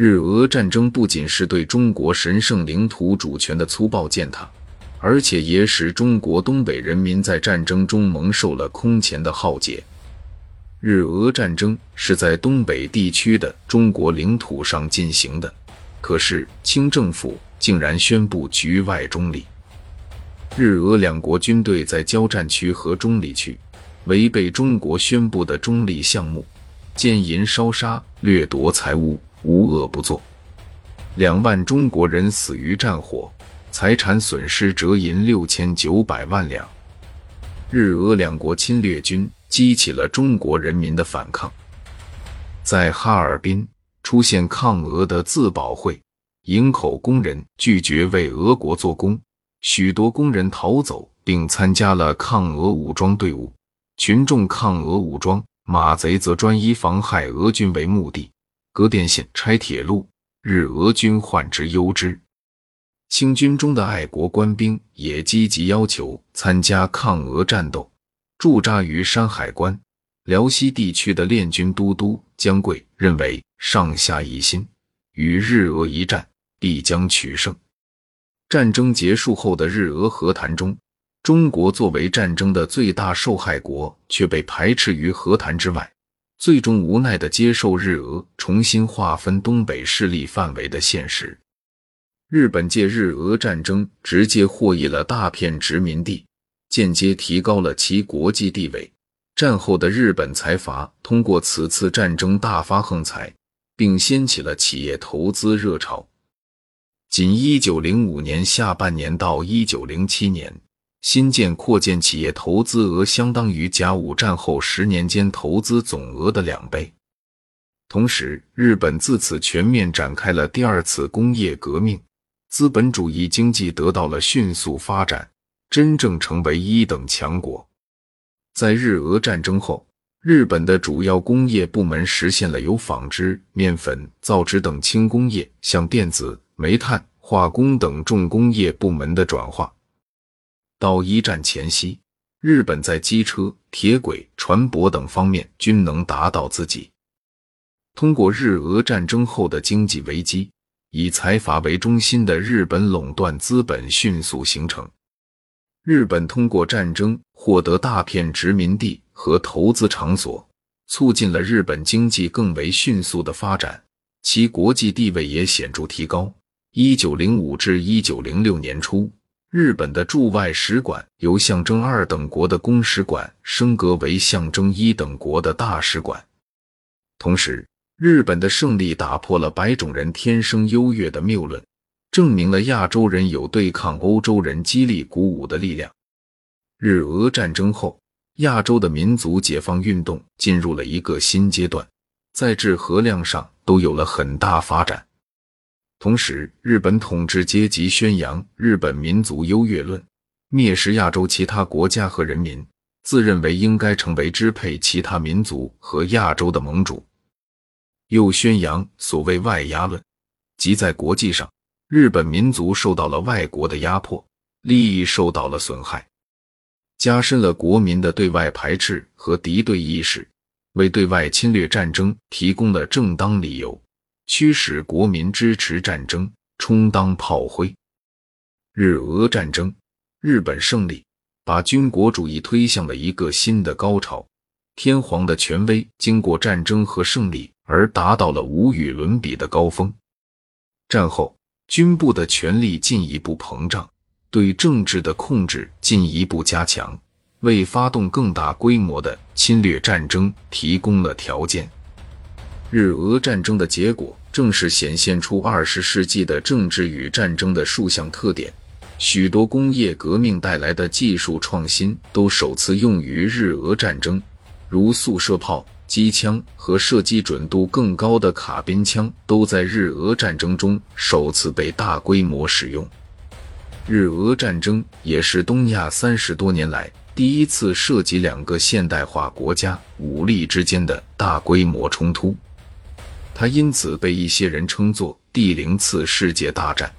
日俄战争不仅是对中国神圣领土主权的粗暴践踏，而且也使中国东北人民在战争中蒙受了空前的浩劫。日俄战争是在东北地区的中国领土上进行的，可是清政府竟然宣布局外中立。日俄两国军队在交战区和中立区违背中国宣布的中立项目，奸淫烧杀掠夺财物，无恶不作。两万中国人死于战火，财产损失折银六千九百万两。日俄两国侵略军。激起了中国人民的反抗，在哈尔滨出现抗俄的自保会，营口工人拒绝为俄国做工，许多工人逃走并参加了抗俄武装队伍，群众抗俄武装，马贼则专以妨害俄军为目的，割电线、拆铁路，日俄军患之忧之。清军中的爱国官兵也积极要求参加抗俄战斗。驻扎于山海关、辽西地区的练军都督姜贵认为，上下一心，与日俄一战必将取胜。战争结束后的日俄和谈中，中国作为战争的最大受害国，却被排斥于和谈之外，最终无奈地接受日俄重新划分东北势力范围的现实。日本借日俄战争直接获益了大片殖民地。间接提高了其国际地位。战后的日本财阀通过此次战争大发横财，并掀起了企业投资热潮。仅1905年下半年到1907年，新建扩建企业投资额相当于甲午战后十年间投资总额的两倍。同时，日本自此全面展开了第二次工业革命，资本主义经济得到了迅速发展。真正成为一等强国。在日俄战争后，日本的主要工业部门实现了由纺织、面粉、造纸等轻工业向电子、煤炭、化工等重工业部门的转化。到一战前夕，日本在机车、铁轨、船舶等方面均能达到自己。通过日俄战争后的经济危机，以财阀为中心的日本垄断资本迅速形成。日本通过战争获得大片殖民地和投资场所，促进了日本经济更为迅速的发展，其国际地位也显著提高。一九零五至一九零六年初，日本的驻外使馆由象征二等国的公使馆升格为象征一等国的大使馆。同时，日本的胜利打破了白种人天生优越的谬论。证明了亚洲人有对抗欧洲人激励鼓舞的力量。日俄战争后，亚洲的民族解放运动进入了一个新阶段，在质和量上都有了很大发展。同时，日本统治阶级宣扬日本民族优越论，蔑视亚洲其他国家和人民，自认为应该成为支配其他民族和亚洲的盟主，又宣扬所谓外压论，即在国际上。日本民族受到了外国的压迫，利益受到了损害，加深了国民的对外排斥和敌对意识，为对外侵略战争提供了正当理由，驱使国民支持战争，充当炮灰。日俄战争，日本胜利，把军国主义推向了一个新的高潮，天皇的权威经过战争和胜利而达到了无与伦比的高峰。战后。军部的权力进一步膨胀，对政治的控制进一步加强，为发动更大规模的侵略战争提供了条件。日俄战争的结果，正是显现出二十世纪的政治与战争的数项特点。许多工业革命带来的技术创新都首次用于日俄战争，如速射炮。机枪和射击准度更高的卡宾枪都在日俄战争中首次被大规模使用。日俄战争也是东亚三十多年来第一次涉及两个现代化国家武力之间的大规模冲突，他因此被一些人称作第零次世界大战。